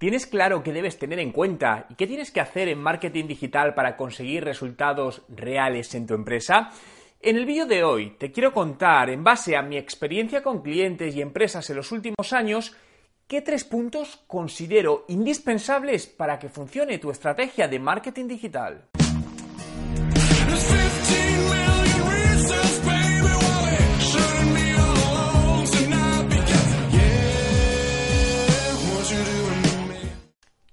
¿Tienes claro qué debes tener en cuenta y qué tienes que hacer en marketing digital para conseguir resultados reales en tu empresa? En el vídeo de hoy te quiero contar, en base a mi experiencia con clientes y empresas en los últimos años, qué tres puntos considero indispensables para que funcione tu estrategia de marketing digital.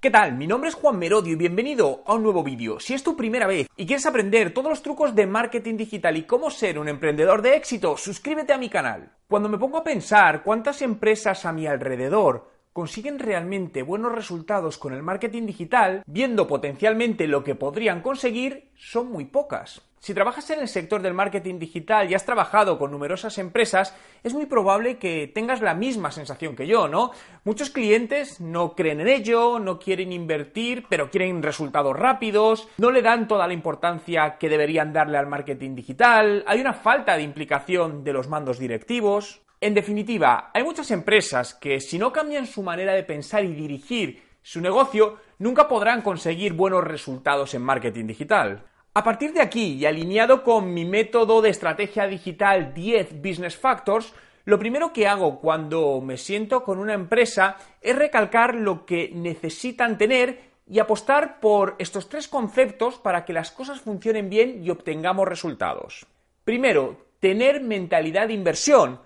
¿Qué tal? Mi nombre es Juan Merodio y bienvenido a un nuevo vídeo. Si es tu primera vez y quieres aprender todos los trucos de marketing digital y cómo ser un emprendedor de éxito, suscríbete a mi canal. Cuando me pongo a pensar cuántas empresas a mi alrededor consiguen realmente buenos resultados con el marketing digital, viendo potencialmente lo que podrían conseguir, son muy pocas. Si trabajas en el sector del marketing digital y has trabajado con numerosas empresas, es muy probable que tengas la misma sensación que yo, ¿no? Muchos clientes no creen en ello, no quieren invertir, pero quieren resultados rápidos, no le dan toda la importancia que deberían darle al marketing digital, hay una falta de implicación de los mandos directivos. En definitiva, hay muchas empresas que si no cambian su manera de pensar y dirigir su negocio, nunca podrán conseguir buenos resultados en marketing digital. A partir de aquí, y alineado con mi método de estrategia digital 10 Business Factors, lo primero que hago cuando me siento con una empresa es recalcar lo que necesitan tener y apostar por estos tres conceptos para que las cosas funcionen bien y obtengamos resultados. Primero, tener mentalidad de inversión,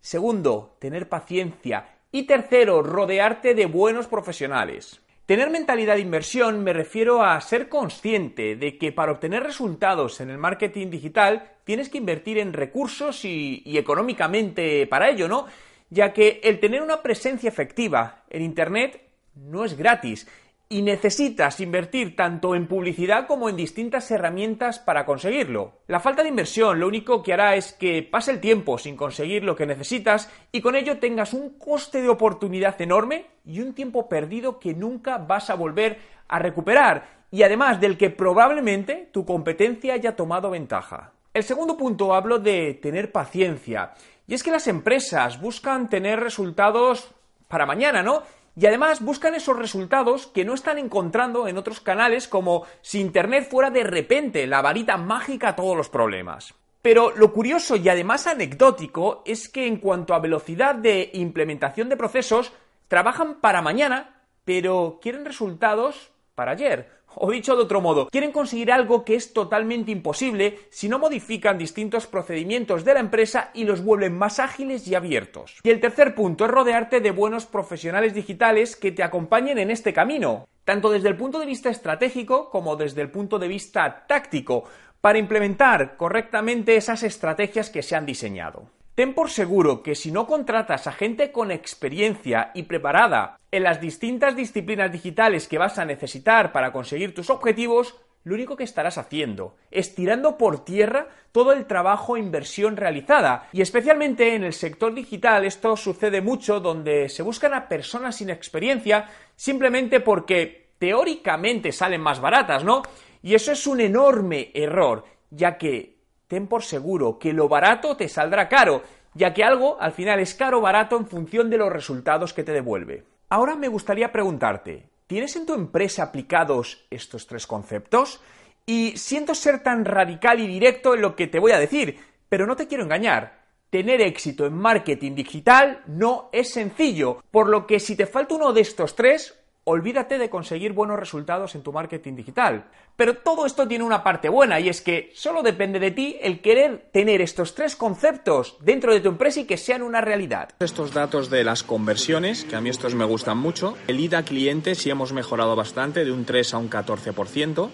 Segundo, tener paciencia. Y tercero, rodearte de buenos profesionales. Tener mentalidad de inversión me refiero a ser consciente de que para obtener resultados en el marketing digital tienes que invertir en recursos y, económicamente para ello, ¿no? Ya que el tener una presencia efectiva en Internet no es gratis y necesitas invertir tanto en publicidad como en distintas herramientas para conseguirlo. La falta de inversión lo único que hará es que pase el tiempo sin conseguir lo que necesitas y con ello tengas un coste de oportunidad enorme y un tiempo perdido que nunca vas a volver a recuperar y además del que probablemente tu competencia haya tomado ventaja. El segundo punto hablo de tener paciencia y es que las empresas buscan tener resultados para mañana, ¿no? Y además buscan esos resultados que no están encontrando en otros canales como si Internet fuera de repente la varita mágica a todos los problemas. Pero lo curioso y además anecdótico es que en cuanto a velocidad de implementación de procesos, trabajan para mañana, pero quieren resultados para ayer. O dicho de otro modo, quieren conseguir algo que es totalmente imposible si no modifican distintos procedimientos de la empresa y los vuelven más ágiles y abiertos. Y el tercer punto es rodearte de buenos profesionales digitales que te acompañen en este camino, tanto desde el punto de vista estratégico como desde el punto de vista táctico, para implementar correctamente esas estrategias que se han diseñado. Ten por seguro que si no contratas a gente con experiencia y preparada en las distintas disciplinas digitales que vas a necesitar para conseguir tus objetivos, lo único que estarás haciendo es tirando por tierra todo el trabajo e inversión realizada. Y especialmente en el sector digital esto sucede mucho donde se buscan a personas sin experiencia simplemente porque teóricamente salen más baratas, ¿no? Y eso es un enorme error, ya que ten por seguro que lo barato te saldrá caro, ya que algo al final es caro o barato en función de los resultados que te devuelve. Ahora me gustaría preguntarte, ¿tienes en tu empresa aplicados estos tres conceptos? Y siento ser tan radical y directo en lo que te voy a decir, pero no te quiero engañar. Tener éxito en marketing digital no es sencillo, por lo que si te falta uno de estos tres, olvídate de conseguir buenos resultados en tu marketing digital. Pero todo esto tiene una parte buena y es que solo depende de ti el querer tener estos tres conceptos dentro de tu empresa y que sean una realidad. Estos datos de las conversiones, que a mí estos me gustan mucho, el ida cliente sí hemos mejorado bastante, de un 3 a un 14%,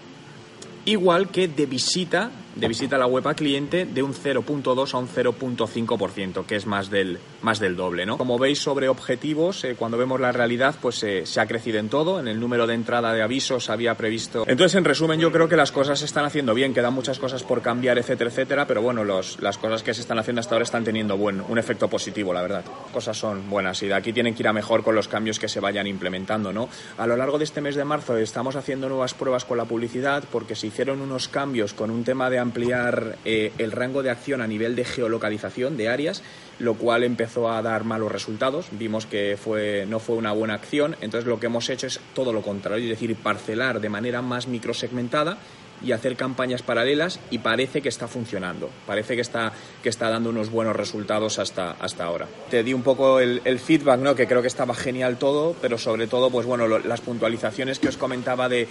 igual que de visita de visita a la web a cliente de un 0.2 a un 0.5%, que es más del, más del doble. ¿no? Como veis sobre objetivos, eh, cuando vemos la realidad, pues eh, se ha crecido en todo. En el número de entrada de avisos había previsto. Entonces, en resumen, yo creo que las cosas se están haciendo bien, quedan muchas cosas por cambiar, etcétera, etcétera, pero bueno, los, las cosas que se están haciendo hasta ahora están teniendo buen, un efecto positivo, la verdad. Cosas son buenas y de aquí tienen que ir a mejor con los cambios que se vayan implementando. ¿no? A lo largo de este mes de marzo estamos haciendo nuevas pruebas con la publicidad porque se hicieron unos cambios con un tema de ampliar eh, el rango de acción a nivel de geolocalización de áreas, lo cual empezó a dar malos resultados. Vimos que fue, no fue una buena acción, entonces lo que hemos hecho es todo lo contrario, es decir, parcelar de manera más microsegmentada y hacer campañas paralelas y parece que está funcionando, parece que está, que está dando unos buenos resultados hasta, hasta ahora. Te di un poco el, feedback, ¿no? que creo que estaba genial todo, pero sobre todo, pues bueno, las puntualizaciones que os comentaba de,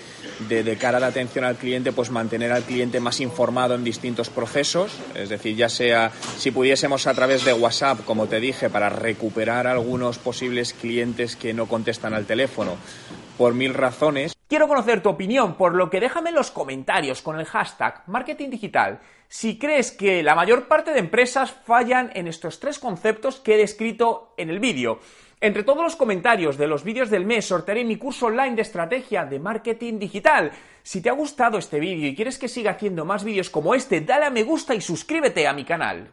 de, cara a la atención al cliente, pues mantener al cliente más informado en distintos procesos, es decir, ya sea si pudiésemos a través de WhatsApp, como te dije, para recuperar algunos posibles clientes que no contestan al teléfono. Por mil razones, Quiero conocer tu opinión, por lo que déjame en los comentarios con el hashtag marketing digital si crees que la mayor parte de empresas fallan en estos tres conceptos que he descrito en el vídeo. Entre todos los comentarios de los vídeos del mes sortearé mi curso online de estrategia de marketing digital. Si te ha gustado este vídeo y quieres que siga haciendo más vídeos como este, dale a me gusta y suscríbete a mi canal.